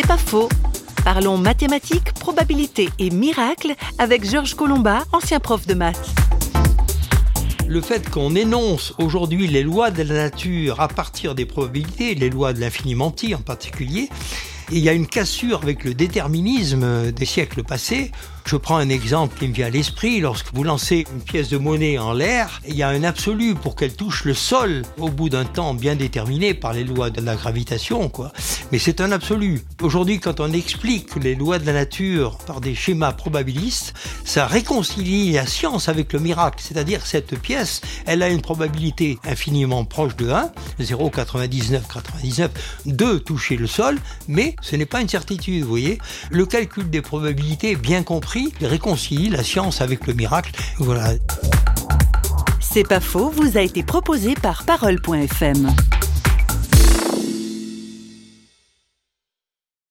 C'est pas faux. Parlons mathématiques, probabilité et miracles avec Georges Colomba, ancien prof de maths. Le fait qu'on énonce aujourd'hui les lois de la nature à partir des probabilités, les lois de l'infinimenti en particulier, il y a une cassure avec le déterminisme des siècles passés je prends un exemple qui me vient à l'esprit. Lorsque vous lancez une pièce de monnaie en l'air, il y a un absolu pour qu'elle touche le sol au bout d'un temps bien déterminé par les lois de la gravitation, quoi. Mais c'est un absolu. Aujourd'hui, quand on explique les lois de la nature par des schémas probabilistes, ça réconcilie la science avec le miracle. C'est-à-dire cette pièce, elle a une probabilité infiniment proche de 1, 0,99, 99, de toucher le sol, mais ce n'est pas une certitude, vous voyez. Le calcul des probabilités bien compris réconcilie la science avec le miracle. Voilà. C'est pas faux, vous a été proposé par parole.fm.